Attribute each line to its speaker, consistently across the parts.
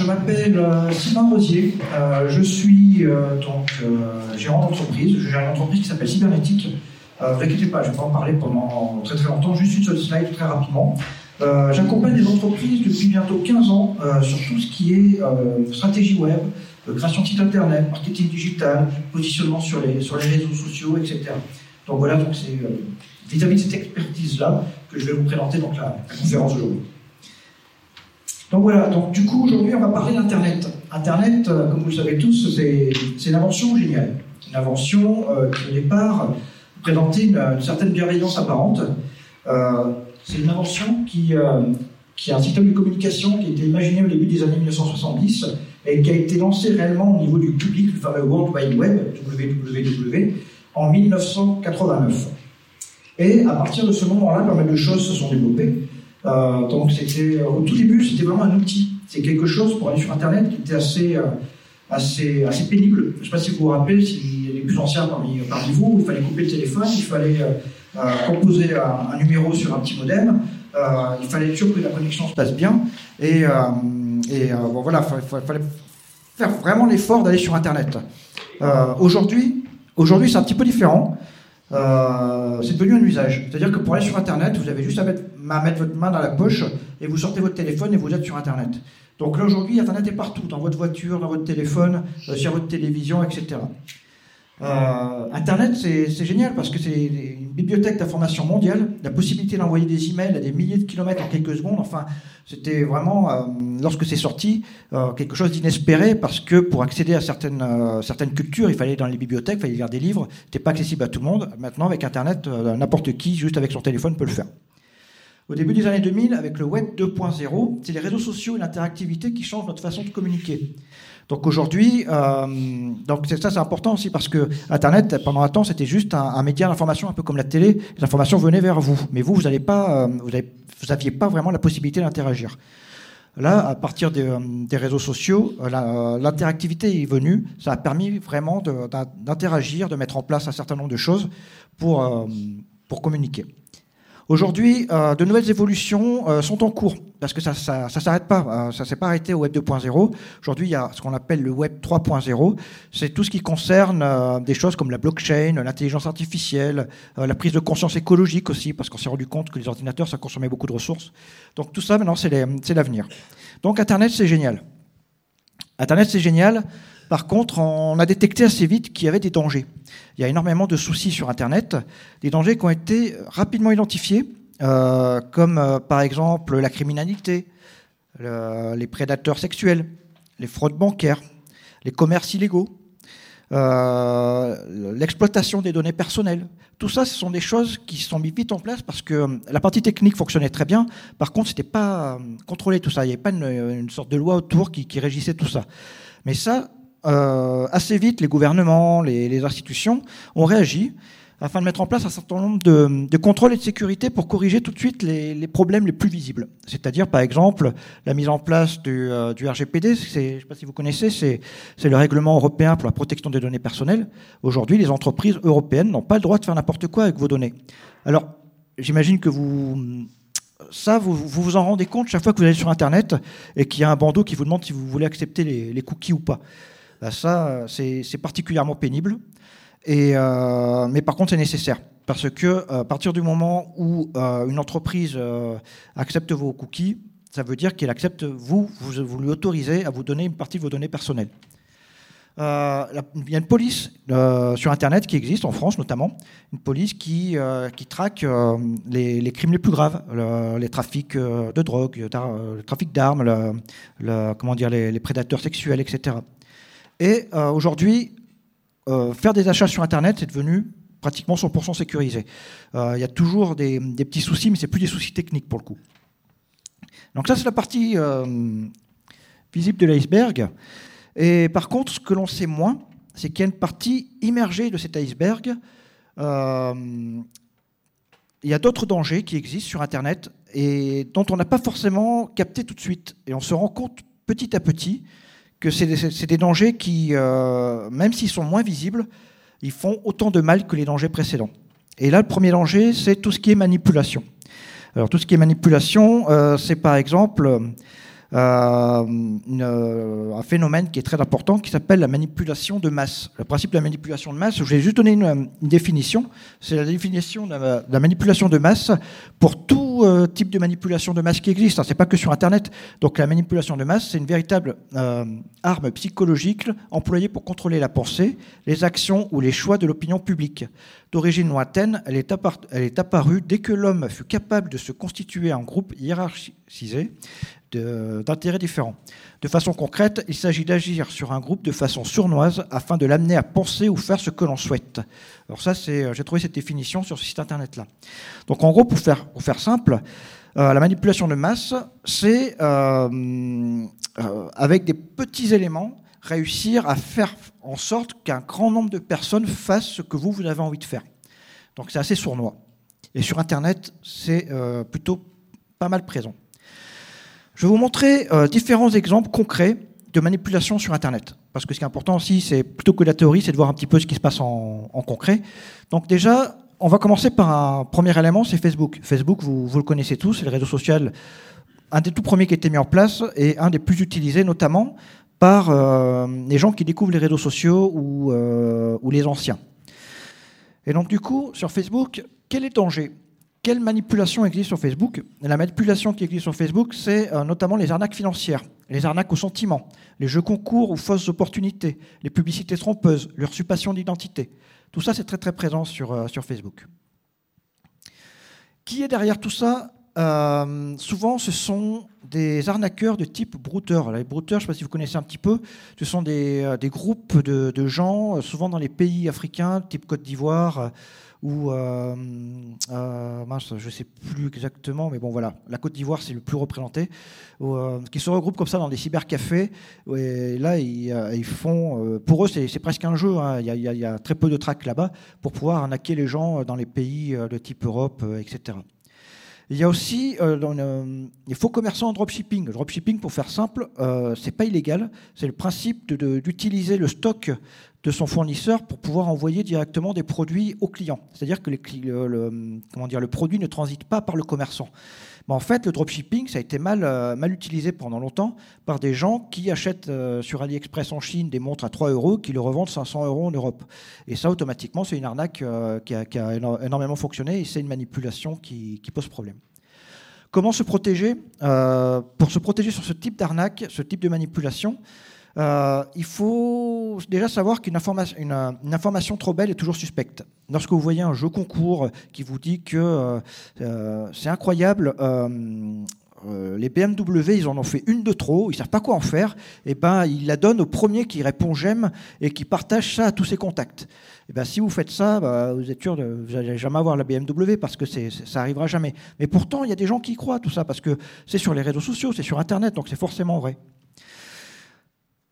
Speaker 1: je m'appelle euh, Sylvain Rosier. Euh, je suis donc gérant d'entreprise. Je gère une entreprise qui s'appelle Cybernétique. ne vous inquiétez pas, je ne vais pas en parler pendant très très longtemps. Juste une seule slide très rapidement. J'accompagne des entreprises depuis bientôt 15 ans sur tout ce qui est stratégie web, création de site internet, marketing digital, positionnement sur les, sur les réseaux sociaux, etc. Donc voilà, donc c'est vis-à-vis de cette expertise-là que je vais vous présenter donc la, la conférence d'aujourd'hui. Donc voilà, donc du coup aujourd'hui on va parler d'Internet. Internet, euh, comme vous le savez tous, c'est une invention géniale. Une invention euh, qui au départ présentait une, certaine bienveillance apparente. Euh, c'est une invention qui, qui a un système de communication qui a été imaginé au début des années 1970 et qui a été lancé réellement au niveau du public, le fameux World Wide Web, WWW, en 1989. Et à partir de ce moment-là, pas mal de choses se sont développées. Euh, donc c'était euh, au tout début, c'était vraiment un outil. C'est quelque chose pour aller sur Internet qui était assez euh, assez assez pénible. Je ne sais pas si vous vous rappelez, a des plus anciens parmi, parmi vous, il fallait couper le téléphone, il fallait composer un, numéro sur un petit modem, il fallait être sûr que la connexion se passe bien. Et, et bon voilà, il fallait, faire vraiment l'effort d'aller sur Internet. aujourd'hui, aujourd'hui c'est un petit peu différent. Euh, c'est devenu un usage. C'est-à-dire que pour aller sur Internet, vous avez juste à mettre, votre main dans la poche et vous sortez votre téléphone et vous êtes sur Internet. Donc là aujourd'hui, Internet est partout, dans votre voiture, dans votre téléphone, euh, sur votre télévision, etc. Euh, Internet, c'est génial parce que c'est bibliothèque d'informations mondiale, la possibilité d'envoyer des emails à des milliers de kilomètres en quelques secondes. Enfin, c'était vraiment, euh, lorsque c'est sorti, euh, quelque chose d'inespéré parce que pour accéder à certaines, certaines cultures, il fallait aller dans les bibliothèques, il fallait lire des livres. C'était pas accessible à tout le monde. Maintenant, avec Internet, n'importe qui, juste avec son téléphone, peut le faire. Au début des années 2000, avec le Web 2.0, c'est les réseaux sociaux et l'interactivité qui changent notre façon de communiquer. Donc aujourd'hui, euh, donc ça c'est important aussi parce que Internet pendant un temps c'était juste un, média d'information un peu comme la télé. Les informations venaient vers vous, mais vous vous n'avez pas, euh, vous, n'aviez pas vraiment la possibilité d'interagir. Là, à partir des, des réseaux sociaux, euh, l'interactivité est venue. Ça a permis vraiment d'interagir, de, mettre en place un certain nombre de choses pour, euh, pour communiquer. Aujourd'hui, euh, de nouvelles évolutions euh, sont en cours parce que ça ça s'arrête pas, euh, ça s'est pas arrêté au web 2.0. Aujourd'hui, il y a ce qu'on appelle le web 3.0. C'est tout ce qui concerne des choses comme la blockchain, l'intelligence artificielle, la prise de conscience écologique aussi parce qu'on s'est rendu compte que les ordinateurs ça consommait beaucoup de ressources. Donc tout ça maintenant c'est l'avenir. Donc Internet c'est génial. Internet c'est génial par contre, on a détecté assez vite qu'il y avait des dangers. Il y a énormément de soucis sur Internet, des dangers qui ont été rapidement identifiés, euh, comme euh, par exemple la criminalité, les prédateurs sexuels, les fraudes bancaires, les commerces illégaux, euh, l'exploitation des données personnelles. Tout ça, ce sont des choses qui sont mises vite en place parce que la partie technique fonctionnait très bien. Par contre, c'était pas contrôlé tout ça. Il n'y avait pas une, sorte de loi autour qui, qui régissait tout ça. Mais ça, euh, assez vite, les gouvernements, les, institutions ont réagi afin de mettre en place un certain nombre de, contrôles et de sécurité pour corriger tout de suite les, problèmes les plus visibles. C'est-à-dire, par exemple, la mise en place du, euh, RGPD, je ne sais pas si vous connaissez, c'est le règlement européen pour la protection des données personnelles. Aujourd'hui, les entreprises européennes n'ont pas le droit de faire n'importe quoi avec vos données. Alors, j'imagine que vous ça, vous, vous, en rendez compte chaque fois que vous allez sur Internet et qu'il y a un bandeau qui vous demande si vous voulez accepter les cookies ou pas. Ça, c'est particulièrement pénible. Euh, mais par contre, c'est nécessaire. Parce que euh, à partir du moment où euh, une entreprise accepte vos cookies, ça veut dire qu'elle accepte, vous, vous, lui autorisez à vous donner une partie de vos données personnelles. il y a une police sur Internet qui existe, en France notamment, une police qui, traque les, crimes les plus graves, les trafics de drogue, le trafic d'armes, comment dire, les, prédateurs sexuels, etc. Et euh, aujourd'hui, euh, faire des achats sur Internet, c'est devenu pratiquement 100% sécurisé. Euh, il y a toujours des, petits soucis, mais c'est plus des soucis techniques pour le coup. Donc ça, c'est la partie visible de l'iceberg. Et par contre, ce que l'on sait moins, c'est qu'il y a une partie immergée de cet iceberg. il y a d'autres dangers qui existent sur Internet et dont on n'a pas forcément capté tout de suite. Et on se rend compte petit à petit que c'est des, dangers qui, euh, même s'ils sont moins visibles, ils font autant de mal que les dangers précédents. Et là, le premier danger, c'est tout ce qui est manipulation. Alors, tout ce qui est manipulation, euh, c'est par exemple un phénomène qui est très important qui s'appelle la manipulation de masse. Le principe de la manipulation de masse, je vais juste donner une, définition. C'est la définition de la, manipulation de masse pour tout type de manipulation de masse qui existe. Ce n'est pas que sur Internet. Donc la manipulation de masse, c'est une véritable arme psychologique employée pour contrôler la pensée, les actions ou les choix de l'opinion publique. D'origine lointaine, elle est, apparue dès que l'homme fut capable de se constituer en groupe hiérarchisé d'intérêts différents. De façon concrète, il s'agit d'agir sur un groupe de façon sournoise afin de l'amener à penser ou faire ce que l'on souhaite. Alors ça, c'est, j'ai trouvé cette définition sur ce site internet-là. Donc en gros, pour faire, simple, euh, la manipulation de masse, c'est euh, euh, avec des petits éléments réussir à faire en sorte qu'un grand nombre de personnes fassent ce que vous, vous avez envie de faire. Donc c'est assez sournois. Et sur Internet, c'est euh, plutôt pas mal présent. Je vais vous montrer euh, différents exemples concrets de manipulation sur Internet. Parce que ce qui est important aussi, c'est plutôt que la théorie, c'est de voir un petit peu ce qui se passe en, concret. Donc déjà, on va commencer par un premier élément, c'est Facebook. Facebook, vous, vous le connaissez tous, c'est le réseau social, un des tout premiers qui a été mis en place et un des plus utilisés notamment par euh, les gens qui découvrent les réseaux sociaux euh, ou, les anciens. Et donc du coup, sur Facebook, quel est le danger? Quelle manipulation existe sur Facebook? La manipulation qui existe sur Facebook, c'est euh, notamment les arnaques financières, les arnaques aux sentiments, les jeux concours ou fausses opportunités, les publicités trompeuses, l'usurpation d'identité. Tout ça, c'est très très présent sur Facebook. Qui est derrière tout ça? Souvent, ce sont des arnaqueurs de type brouteur. Les brouteurs, je ne sais pas si vous connaissez un petit peu, ce sont des, euh, groupes de, gens, euh, souvent dans les pays africains, type Côte d'Ivoire, euh, ou mince, je ne sais plus exactement, mais bon voilà, la Côte d'Ivoire c'est le plus représenté, qui se regroupent comme ça dans des cybercafés. Et là, ils, font, pour eux c'est presque un jeu. Hein. Il, y a, très peu de tracks là-bas pour pouvoir arnaquer les gens dans les pays de type Europe, etc. Il y a aussi euh, les faux commerçants en dropshipping. Le dropshipping, pour faire simple, euh, c'est pas illégal. C'est le principe d'utiliser le stock de son fournisseur pour pouvoir envoyer directement des produits aux clients. C'est-à-dire que le produit ne transite pas par le commerçant. Mais en fait, le dropshipping, ça a été mal, mal utilisé pendant longtemps par des gens qui achètent sur AliExpress en Chine des montres à 3 euros, qui le revendent 500 euros en Europe. Et ça, automatiquement, c'est une arnaque qui a, énormément fonctionné et c'est une manipulation qui pose problème. Comment se protéger? Euh, Pour se protéger sur ce type d'arnaque, ce type de manipulation, euh, il faut déjà savoir qu'une information, trop belle est toujours suspecte. Lorsque vous voyez un jeu concours qui vous dit que euh, c'est incroyable, les BMW, ils en ont fait une de trop, ils savent pas quoi en faire, et ben ils la donnent au premier qui répond j'aime et qui partage ça à tous ses contacts. Et ben si vous faites ça, bah, vous êtes sûr de vous n'allez jamais avoir la BMW parce que ça arrivera jamais. Mais pourtant, il y a des gens qui croient tout ça parce que c'est sur les réseaux sociaux, c'est sur Internet, donc c'est forcément vrai.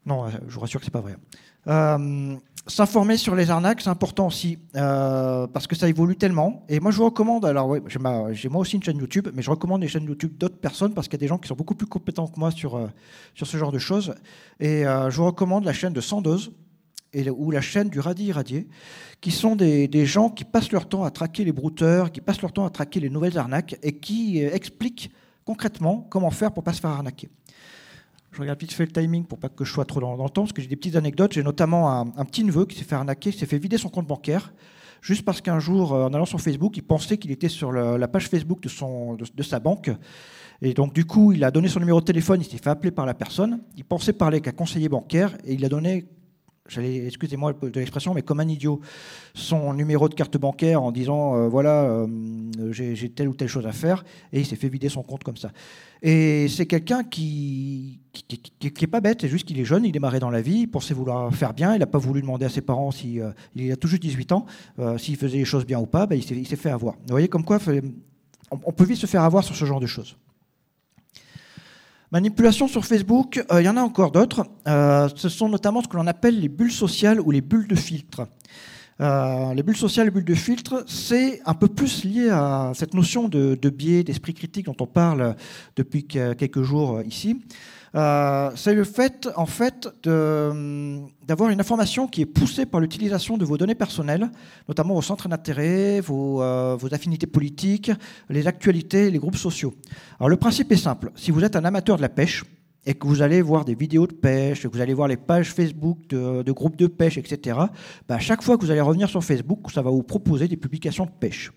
Speaker 1: Non, euh, je vous rassure que c'est pas vrai. Euh, s'informer sur les arnaques, c'est important aussi, euh, parce que ça évolue tellement. Et moi, je vous recommande, alors oui, j'ai, moi aussi une chaîne YouTube, mais je recommande les chaînes YouTube d'autres personnes, parce qu'il y a des gens qui sont beaucoup plus compétents que moi sur, sur ce genre de choses. Et je vous recommande la chaîne de Sandoz, et, ou la chaîne du Radis Irradié, qui sont des, des, gens qui passent leur temps à traquer les brouteurs, qui passent leur temps à traquer les nouvelles arnaques, et qui expliquent concrètement comment faire pour ne pas se faire arnaquer. Je regarde vite fait le timing pour pas que je sois trop dans, le temps, parce que j'ai des petites anecdotes. J'ai notamment un, petit neveu qui s'est fait arnaquer, qui s'est fait vider son compte bancaire, juste parce qu'un jour, euh, en allant sur Facebook, il pensait qu'il était sur la page Facebook de, son, de, sa banque. Et donc, du coup, il a donné son numéro de téléphone, il s'est fait appeler par la personne. Il pensait parler qu'à conseiller bancaire, et il a donné excusez-moi de l'expression, mais comme un idiot, son numéro de carte bancaire en disant euh, voilà, euh, j'ai telle ou telle chose à faire, et il s'est fait vider son compte comme ça. Et c'est quelqu'un qui qui, est pas bête, c'est juste qu'il est jeune, il est marré dans la vie, il pensait vouloir faire bien, il n'a pas voulu demander à ses parents si euh, il a tout juste 18 ans, s'il faisait les choses bien ou pas, ben, il s'est fait avoir. Vous voyez comme quoi on peut vite se faire avoir sur ce genre de choses. Manipulation sur Facebook, euh, il y en a encore d'autres. Euh, ce sont notamment ce que l'on appelle les bulles sociales ou les bulles de filtre. Euh, les bulles sociales et bulles de filtre, c'est un peu plus lié à cette notion de biais, d'esprit critique dont on parle depuis quelques jours ici. Euh, c'est le fait, en fait, d'avoir une information qui est poussée par l'utilisation de vos données personnelles, notamment vos centres d'intérêt, vos, euh, vos, affinités politiques, les actualités, les groupes sociaux. Alors le principe est simple. Si vous êtes un amateur de la pêche, et que vous allez voir des vidéos de pêche, que vous allez voir les pages Facebook de, groupes de pêche, etc., bah, à chaque fois que vous allez revenir sur Facebook, ça va vous proposer des publications de pêche.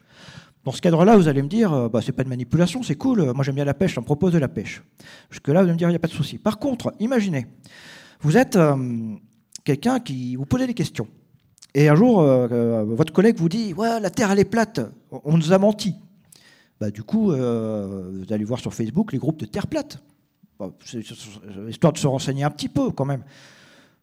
Speaker 1: Dans ce cadre-là, vous allez me dire, euh, bah, c'est pas de manipulation, c'est cool, moi j'aime bien la pêche, me propose de la pêche. Jusque-là, vous allez me dire, il n'y a pas de souci. Par contre, imaginez, vous êtes euh, quelqu'un qui vous posait des questions. Et un jour, euh, votre collègue vous dit, ouais, la Terre, elle est plate, on nous a menti. Bah, du coup, vous allez voir sur Facebook les groupes de Terre plate. histoire de se renseigner un petit peu quand même.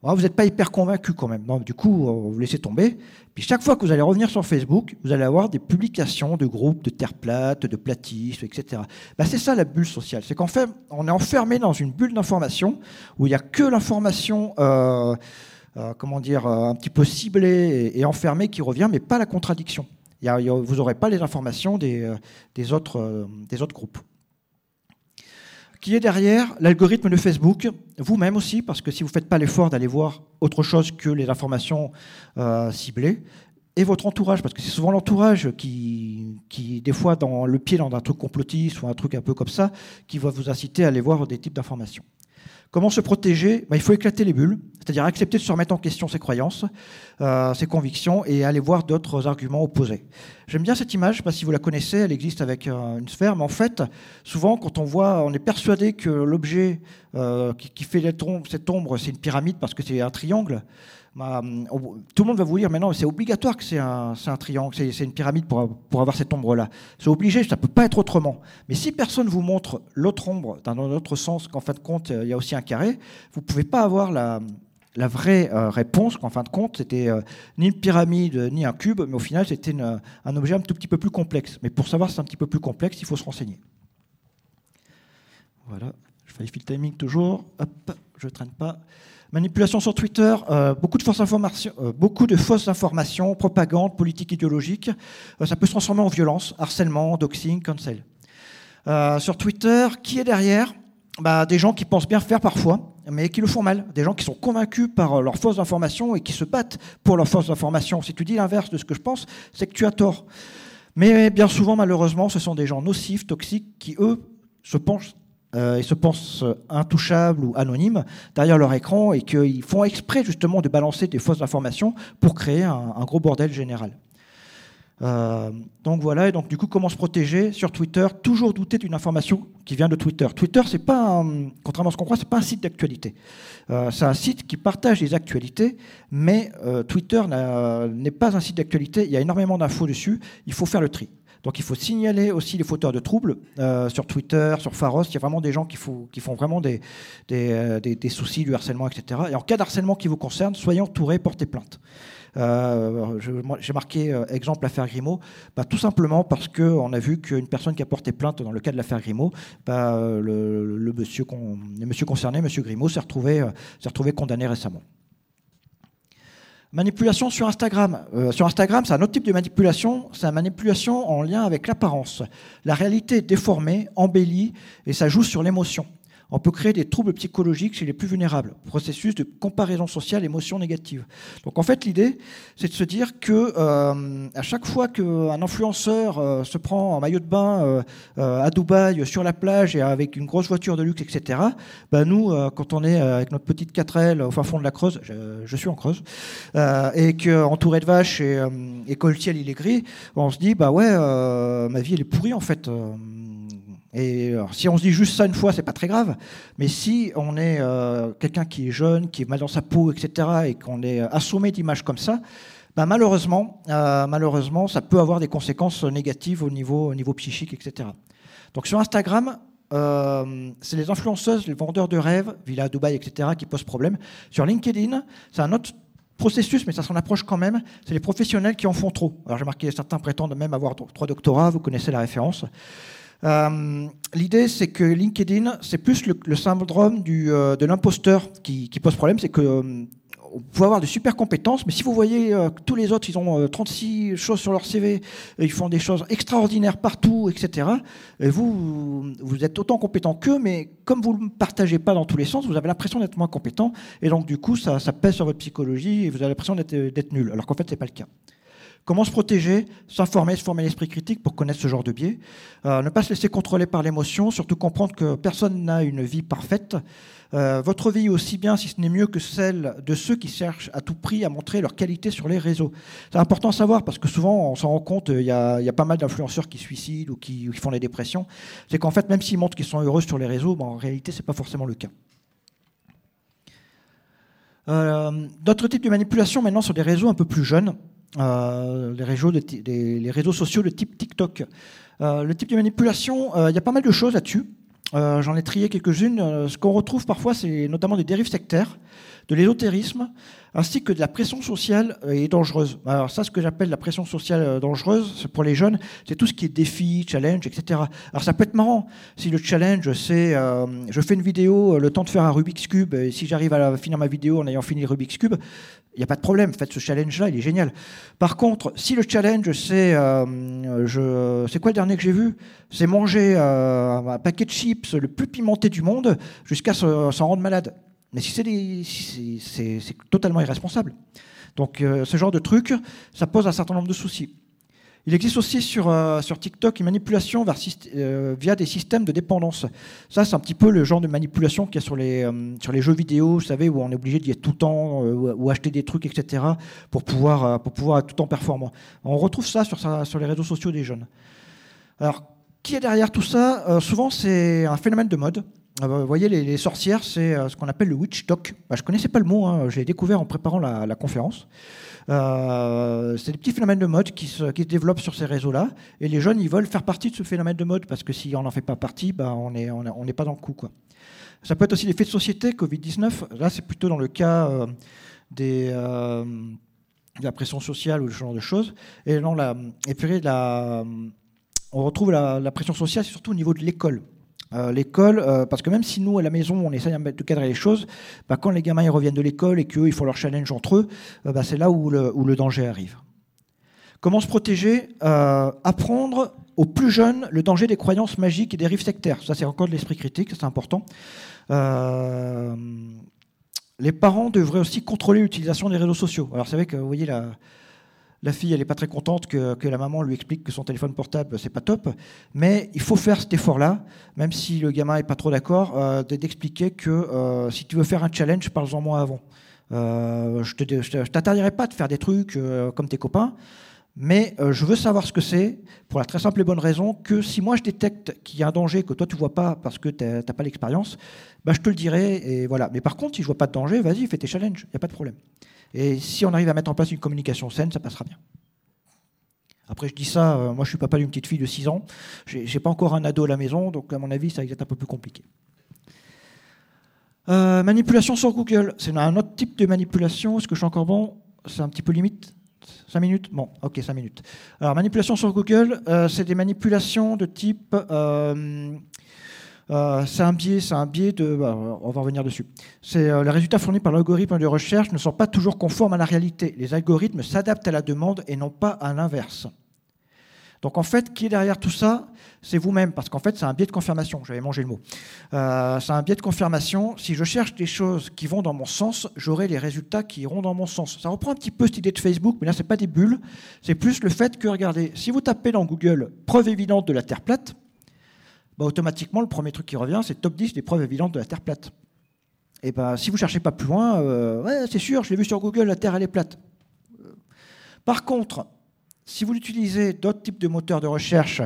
Speaker 1: Ah, vous n'êtes pas hyper convaincu quand même. Donc, du coup, vous laissez tomber. Puis chaque fois que vous allez revenir sur Facebook, vous allez avoir des publications de groupes de terre plate, de platistes, etc. Bah, c'est ça la bulle sociale. C'est qu'en fait, on est enfermé dans une bulle d'information où il n'y a que l'information, euh, euh, comment dire, euh, un petit peu ciblée et, enfermée qui revient, mais pas la contradiction. vous n'aurez pas les informations des autres groupes qui est derrière l'algorithme de Facebook, vous-même aussi, parce que si vous ne faites pas l'effort d'aller voir autre chose que les informations euh, ciblées, et votre entourage, parce que c'est souvent l'entourage qui, qui, des fois, dans le pied dans un truc complotiste ou un truc un peu comme ça, qui va vous inciter à aller voir des types d'informations. Comment se protéger? Bah, Il faut éclater les bulles, c'est-à-dire accepter de se remettre en question ses croyances, euh, ses convictions et aller voir d'autres arguments opposés. J'aime bien cette image, je ne sais pas si vous la connaissez, elle existe avec euh, une sphère, mais en fait, souvent quand on voit, on est persuadé que l'objet euh, qui, fait cette ombre, c'est une pyramide parce que c'est un triangle. Tout le monde va vous dire, mais non, c'est obligatoire que c'est un, triangle, c'est une pyramide pour, avoir cette ombre-là. C'est obligé, ça ne peut pas être autrement. Mais si personne vous montre l'autre ombre dans un autre sens, qu'en fin de compte, il y a aussi un carré, vous ne pouvez pas avoir la, vraie euh, réponse, qu'en fin de compte, c'était euh, ni une pyramide, ni un cube, mais au final, c'était un objet un tout petit peu plus complexe. Mais pour savoir si c'est un petit peu plus complexe, il faut se renseigner. Voilà, je fais le timing toujours. Hop, je ne traîne pas. Manipulation sur Twitter, euh, beaucoup, de fausses informations, euh, beaucoup de fausses informations, propagande, politique idéologique. Euh, ça peut se transformer en violence, harcèlement, doxing, cancel. sur Twitter, qui est derrière? Bah, Des gens qui pensent bien faire parfois, mais qui le font mal. Des gens qui sont convaincus par leurs fausses informations et qui se battent pour leurs fausses informations. Si tu dis l'inverse de ce que je pense, c'est que tu as tort. Mais bien souvent, malheureusement, ce sont des gens nocifs, toxiques, qui, eux, se penchent euh, ils se pensent intouchables ou anonymes derrière leur écran et qu'ils font exprès justement de balancer des fausses informations pour créer un, gros bordel général. Euh, donc voilà, et donc du coup, comment se protéger sur Twitter Toujours douter d'une information qui vient de Twitter. Twitter, c'est pas, contrairement à ce qu'on croit, c'est pas un site d'actualité. Euh, c'est un site qui partage les actualités, mais Twitter n'est pas un site d'actualité. Il y a énormément d'infos dessus. Il faut faire le tri. Donc il faut signaler aussi les fauteurs de troubles euh, sur Twitter, sur Pharos. Il y a vraiment des gens qui, font vraiment euh, des, soucis, du harcèlement, etc. Et en cas d'harcèlement qui vous concerne, soyez entourés, portez plainte. Euh, j'ai marqué exemple l'affaire Grimaud, bah, tout simplement parce qu'on a vu qu'une personne qui a porté plainte dans le cas de l'affaire Grimaud, bah, le, monsieur, concerné, monsieur Grimaud, s'est retrouvé, retrouvé condamné récemment. Manipulation sur Instagram. Euh, sur Instagram, c'est un autre type de manipulation. C'est une manipulation en lien avec l'apparence. La réalité est déformée, embellie, et ça joue sur l'émotion on peut créer des troubles psychologiques chez les plus vulnérables, processus de comparaison sociale, émotion négative. Donc en fait, l'idée, c'est de se dire que euh, à chaque fois qu'un influenceur euh, se prend en maillot de bain euh, à Dubaï, sur la plage et avec une grosse voiture de luxe, etc., bah nous, quand on est avec notre petite 4L au fin fond de la Creuse, je, suis en Creuse, et qu'entouré de vaches et, et que le ciel il est gris, on se dit, bah ouais, ma vie elle est pourrie en fait et si on se dit juste ça une fois, c'est pas très grave. Mais si on est euh, quelqu'un qui est jeune, qui est mal dans sa peau, etc., et qu'on est assommé d'images comme ça, ben malheureusement, euh, malheureusement, ça peut avoir des conséquences négatives au niveau, au niveau psychique, etc. Donc sur Instagram, euh, c'est les influenceuses, les vendeurs de rêves, Villa Dubaï, etc., qui posent problème. Sur LinkedIn, c'est un autre processus, mais ça s'en approche quand même. C'est les professionnels qui en font trop. Alors j'ai marqué, certains prétendent même avoir trois doctorats, vous connaissez la référence. Euh, l'idée, c'est que LinkedIn, c'est plus le, syndrome euh, de l'imposteur qui, pose problème. C'est que euh, vous pouvez avoir de super compétences, mais si vous voyez que tous les autres, ils ont 36 choses sur leur CV, ils font des choses extraordinaires partout, etc. Et vous, vous êtes autant compétent qu'eux, mais comme vous ne partagez pas dans tous les sens, vous avez l'impression d'être moins compétent, et donc du coup, ça, ça, pèse sur votre psychologie, et vous avez l'impression d'être nul, alors qu'en fait, ce n'est pas le cas. Comment se protéger, s'informer, se former l'esprit critique pour connaître ce genre de biais. Euh, ne pas se laisser contrôler par l'émotion, surtout comprendre que personne n'a une vie parfaite. Euh, votre vie aussi bien, si ce n'est mieux que celle de ceux qui cherchent à tout prix à montrer leur qualité sur les réseaux. C'est important à savoir parce que souvent on s'en rend compte, il y, a, pas mal d'influenceurs qui suicident ou qui, font des dépressions. C'est qu'en fait, même s'ils montrent qu'ils sont heureux sur les réseaux, ben, en réalité, ce n'est pas forcément le cas. Euh, d'autres types de manipulation maintenant sur des réseaux un peu plus jeunes, euh, les, réseaux les, réseaux sociaux de type TikTok. le type de manipulation, il y a pas mal de choses là-dessus. Euh, j'en ai trié quelques-unes. Euh, ce qu'on retrouve parfois, c'est notamment des dérives sectaires, de l'ésotérisme, ainsi que de la pression sociale euh, et dangereuse. Alors ça, ce que j'appelle la pression sociale dangereuse, pour les jeunes, c'est tout ce qui est défi, challenge, etc. Alors ça peut être marrant si le challenge, c'est je fais une vidéo, le temps de faire un Rubik's Cube, et si j'arrive à finir ma vidéo en ayant fini le Rubik's Cube, il n'y a pas de problème, faites ce challenge-là, il est génial. Par contre, si le challenge, c'est. Euh, c'est quoi le dernier que j'ai vu? C'est manger euh, un paquet de chips le plus pimenté du monde jusqu'à s'en rendre malade. Mais si c'est totalement irresponsable. Donc, euh, ce genre de truc, ça pose un certain nombre de soucis. Il existe aussi sur, euh, sur TikTok une manipulation euh, via des systèmes de dépendance. Ça, c'est un petit peu le genre de manipulation qu'il y a sur les, euh, sur les jeux vidéo, vous savez, où on est obligé d'y être tout le temps, ou acheter des trucs, etc., pour pouvoir, pour pouvoir être tout le temps performant. On retrouve ça sur, sur les réseaux sociaux des jeunes. Alors, qui est derrière tout ça? Souvent, c'est un phénomène de mode. Vous voyez, les, sorcières, c'est ce qu'on appelle le witch talk. Bah, je ne connaissais pas le mot, hein, j'ai découvert en préparant la, conférence. Euh, c'est des petits phénomènes de mode qui se, développent sur ces réseaux-là. Et les jeunes, ils veulent faire partie de ce phénomène de mode parce que si on n'en fait pas partie, bah, on n'est pas dans le coup. Ça peut être aussi l'effet de société, Covid-19. Là, c'est plutôt dans le cas euh, euh, de la pression sociale ou ce genre de choses. Et, non, puis, on retrouve la pression sociale, surtout au niveau de l'école. Euh, l'école, euh, parce que même si nous, à la maison, on essaye de cadrer les choses, bah, quand les gamins reviennent de l'école et qu'eux, ils font leur challenge entre eux, euh, bah, c'est là où le, où le, danger arrive. Comment se protéger Apprendre aux plus jeunes le danger des croyances magiques et des rives sectaires. Ça, c'est encore de l'esprit critique, c'est important. les parents devraient aussi contrôler l'utilisation des réseaux sociaux. Alors, c'est vrai que, vous voyez, la, la fille, elle n'est pas très contente que, la maman lui explique que son téléphone portable, c'est pas top. Mais il faut faire cet effort-là, même si le gamin n'est pas trop d'accord, euh, d'expliquer que euh, si tu veux faire un challenge, parle-en moi avant. Euh, je ne t'interdirai pas de faire des trucs comme tes copains, mais je veux savoir ce que c'est, pour la très simple et bonne raison que si moi je détecte qu'il y a un danger que toi tu vois pas parce que tu n'as pas l'expérience, bah, je te le dirai. Et voilà. Mais par contre, si je vois pas de danger, vas-y, fais tes challenges, il n'y a pas de problème. Et si on arrive à mettre en place une communication saine, ça passera bien. Après, je dis ça, euh, moi je suis papa d'une petite fille de 6 ans, j'ai pas encore un ado à la maison, donc à mon avis, ça va être un peu plus compliqué. Euh, manipulation sur Google, c'est un autre type de manipulation. Est-ce que je suis encore bon? C'est un petit peu limite 5 minutes? Bon, ok, 5 minutes. Alors, manipulation sur Google, euh, c'est des manipulations de type euh, c'est un biais, c'est un biais de. Bah, on va revenir dessus. C'est euh, les résultats fournis par l'algorithme de recherche ne sont pas toujours conformes à la réalité. Les algorithmes s'adaptent à la demande et non pas à l'inverse. Donc en fait, qui est derrière tout ça? C'est vous-même, parce qu'en fait, c'est un biais de confirmation. J'avais mangé le mot. Euh, c'est un biais de confirmation. Si je cherche des choses qui vont dans mon sens, j'aurai les résultats qui iront dans mon sens. Ça reprend un petit peu cette idée de Facebook, mais là, c'est pas des bulles. C'est plus le fait que, regardez, si vous tapez dans Google preuve évidente de la Terre plate, bah, automatiquement, le premier truc qui revient, c'est top 10 des preuves évidentes de la Terre plate. Et ben, si vous cherchez pas plus loin, euh, c'est sûr, je l'ai vu sur Google, la Terre, elle est plate. Par contre, si vous utilisez d'autres types de moteurs de recherche,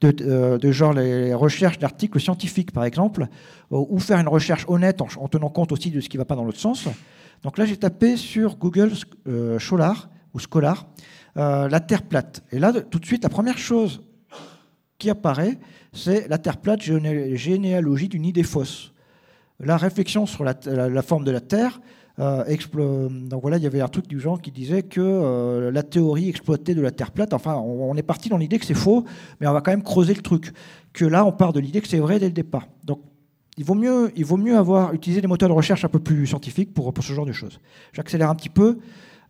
Speaker 1: de, euh, genre les recherches d'articles scientifiques, par exemple, ou faire une recherche honnête en, tenant compte aussi de ce qui ne va pas dans l'autre sens. Donc là, j'ai tapé sur Google euh, Scholar ou Scholar, la Terre plate. Et là, tout de suite, la première chose qui apparaît, c'est la Terre plate, généalogie d'une idée fausse. La réflexion sur la, forme de la Terre, euh, donc voilà, il y avait un truc du genre qui disait que euh, la théorie exploitée de la Terre plate, enfin, on, est parti dans l'idée que c'est faux, mais on va quand même creuser le truc. Que là, on part de l'idée que c'est vrai dès le départ. Donc, il vaut mieux, il vaut mieux avoir utilisé des moteurs de recherche un peu plus scientifiques pour, pour ce genre de choses. J'accélère un petit peu.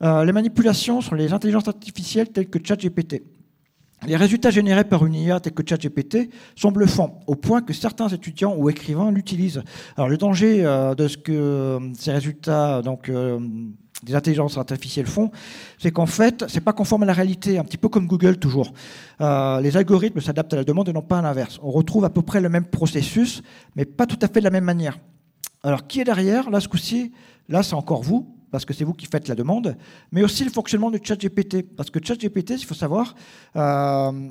Speaker 1: Euh, les manipulations sur les intelligences artificielles telles que ChatGPT. Les résultats générés par une IA telle que ChatGPT sont bluffants, au point que certains étudiants ou écrivains l'utilisent. Alors le danger euh, de ce que euh, ces résultats donc, euh, des intelligences artificielles font, c'est qu'en fait, c'est pas conforme à la réalité, un petit peu comme Google toujours. Les algorithmes s'adaptent à la demande et non pas à l'inverse. On retrouve à peu près le même processus, mais pas tout à fait de la même manière. Alors, qui est derrière? Là, ce coup-ci, là, c'est encore vous, parce que c'est vous qui faites la demande, mais aussi le fonctionnement de ChatGPT. Parce que ChatGPT, il faut savoir, euh,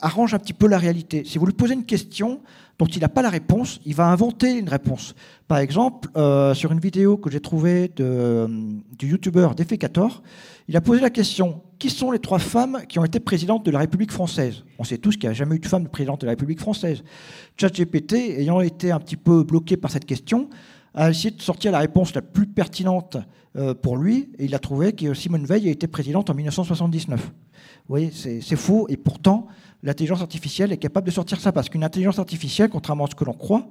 Speaker 1: arrange un petit peu la réalité. Si vous lui posez une question dont il n'a pas la réponse, il va inventer une réponse. Par exemple, euh, sur une vidéo que j'ai trouvée de, du youtubeur Defecator, il a posé la question qui sont les trois femmes qui ont été présidentes de la République française? On sait tous qu'il n'y a jamais eu de femme de présidente de la République française. ChatGPT, ayant été un petit peu bloqué par cette question, a essayé de sortir la réponse la plus pertinente euh, pour lui, et il a trouvé que Simone Veil a été présidente en 1979. Vous voyez, c'est faux, et pourtant, l'intelligence artificielle est capable de sortir ça, parce qu'une intelligence artificielle, contrairement à ce que l'on croit,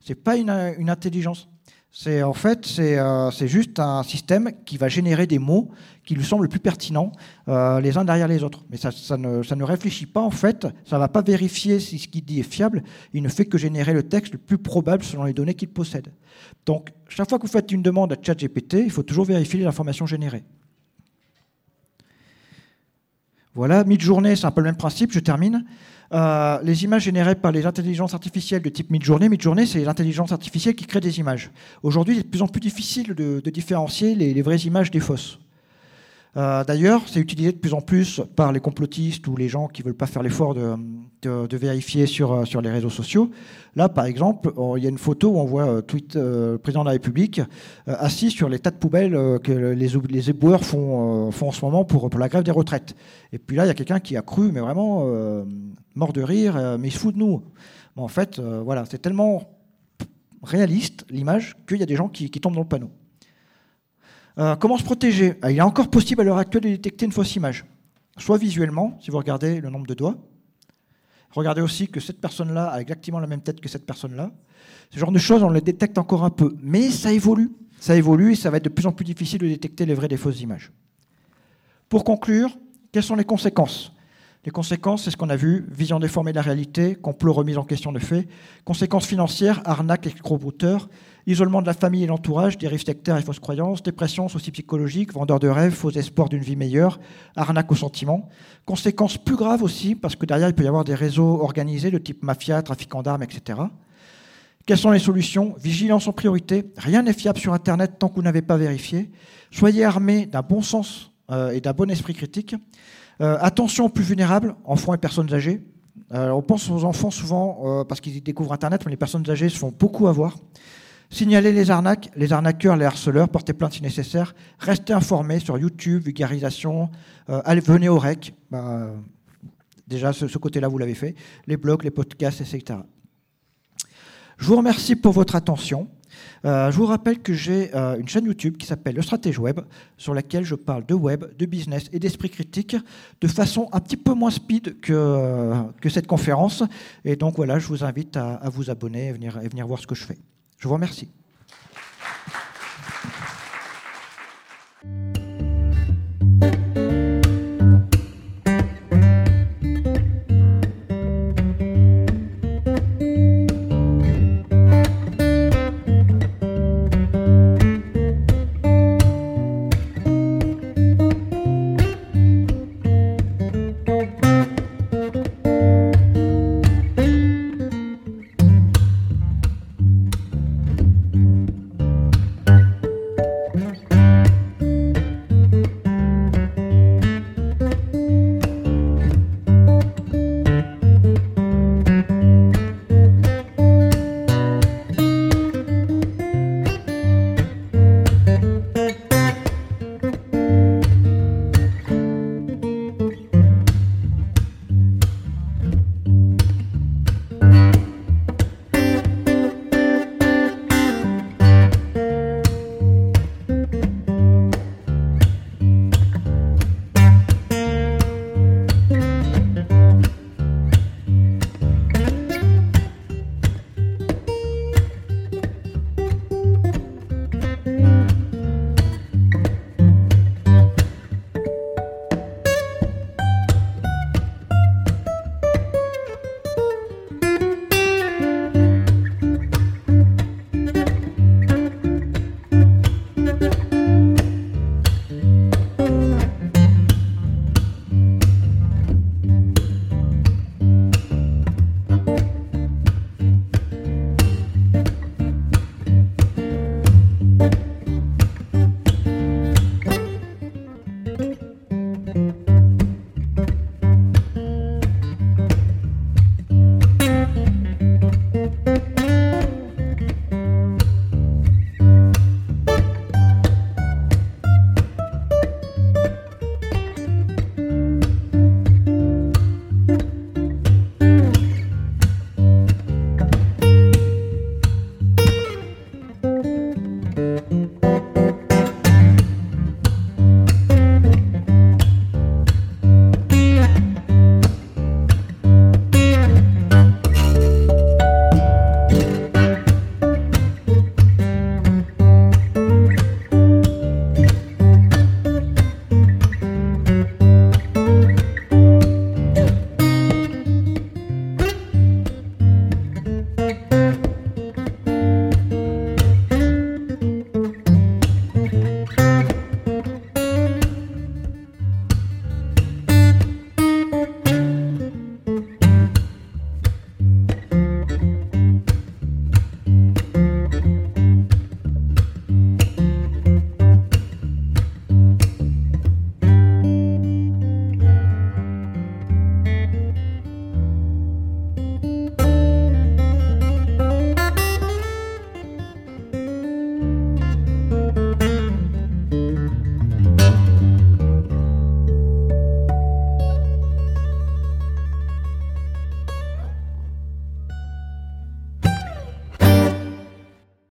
Speaker 1: c'est pas une, intelligence. C'est en fait, euh, c'est juste un système qui va générer des mots qui lui semblent plus pertinents euh, les uns derrière les autres. Mais ça, ne, réfléchit pas en fait, ça ne va pas vérifier si ce qu'il dit est fiable, il ne fait que générer le texte le plus probable selon les données qu'il possède. Donc, chaque fois que vous faites une demande à ChatGPT, il faut toujours vérifier les informations générées. Voilà, Midjourney, c'est un peu le même principe, je termine. Euh, les images générées par les intelligences artificielles de type Midjourney, Midjourney, c'est l'intelligence artificielle qui crée des images. Aujourd'hui, il est de plus en plus difficile de, différencier les, vraies images des fausses. Euh, d'ailleurs, c'est utilisé de plus en plus par les complotistes ou les gens qui ne veulent pas faire l'effort de, vérifier sur, euh, sur les réseaux sociaux. Là, par exemple, il y a une photo où on voit euh, tweet, le président de la République assis sur les tas de poubelles que les, éboueurs font, en ce moment pour, pour la grève des retraites. Et puis là, il y a quelqu'un qui a cru, mais vraiment mort de rire, mais il se fout de nous. en fait, voilà, c'est tellement réaliste l'image qu'il y a des gens qui tombent dans le panneau. Euh, comment se protéger ah, Il est encore possible à l'heure actuelle de détecter une fausse image. Soit visuellement, si vous regardez le nombre de doigts. Regardez aussi que cette personne-là a exactement la même tête que cette personne-là. Ce genre de choses, on les détecte encore un peu. Mais ça évolue. Ça évolue et ça va être de plus en plus difficile de détecter les vraies des fausses images. Pour conclure, quelles sont les conséquences Les conséquences, c'est ce qu'on a vu, vision déformée de la réalité, complot remise en question de faits, conséquences financières, arnaque, escroc-brouteur, Isolement de la famille et l'entourage, dérives sectaires et fausses croyances, dépression aussi psychologique, vendeur de rêves, faux espoirs d'une vie meilleure, arnaque aux sentiments. Conséquences plus graves aussi, parce que derrière, il peut y avoir des réseaux organisés de type mafia, trafiquants d'armes, etc. Quelles sont les solutions? Vigilance en priorité. Rien n'est fiable sur Internet tant que vous n'avez pas vérifié. Soyez armés d'un bon sens euh, et d'un bon esprit critique. Euh, attention aux plus vulnérables, enfants et personnes âgées. Euh, on pense aux enfants souvent parce qu'ils découvrent Internet, mais les personnes âgées se font beaucoup avoir. Signalez les arnaques, les arnaqueurs, les harceleurs, portez plainte si nécessaire, restez informés sur YouTube, vulgarisation, euh, allez, venez au REC, bah, déjà ce, côté-là vous l'avez fait, les blogs, les podcasts, etc. Je vous remercie pour votre attention. Euh, je vous rappelle que j'ai euh, une chaîne YouTube qui s'appelle Le Stratège Web, sur laquelle je parle de web, de business et d'esprit critique de façon un petit peu moins speed que, que cette conférence. Et donc voilà, je vous invite à, vous abonner et et venir voir ce que je fais. Je vous remercie.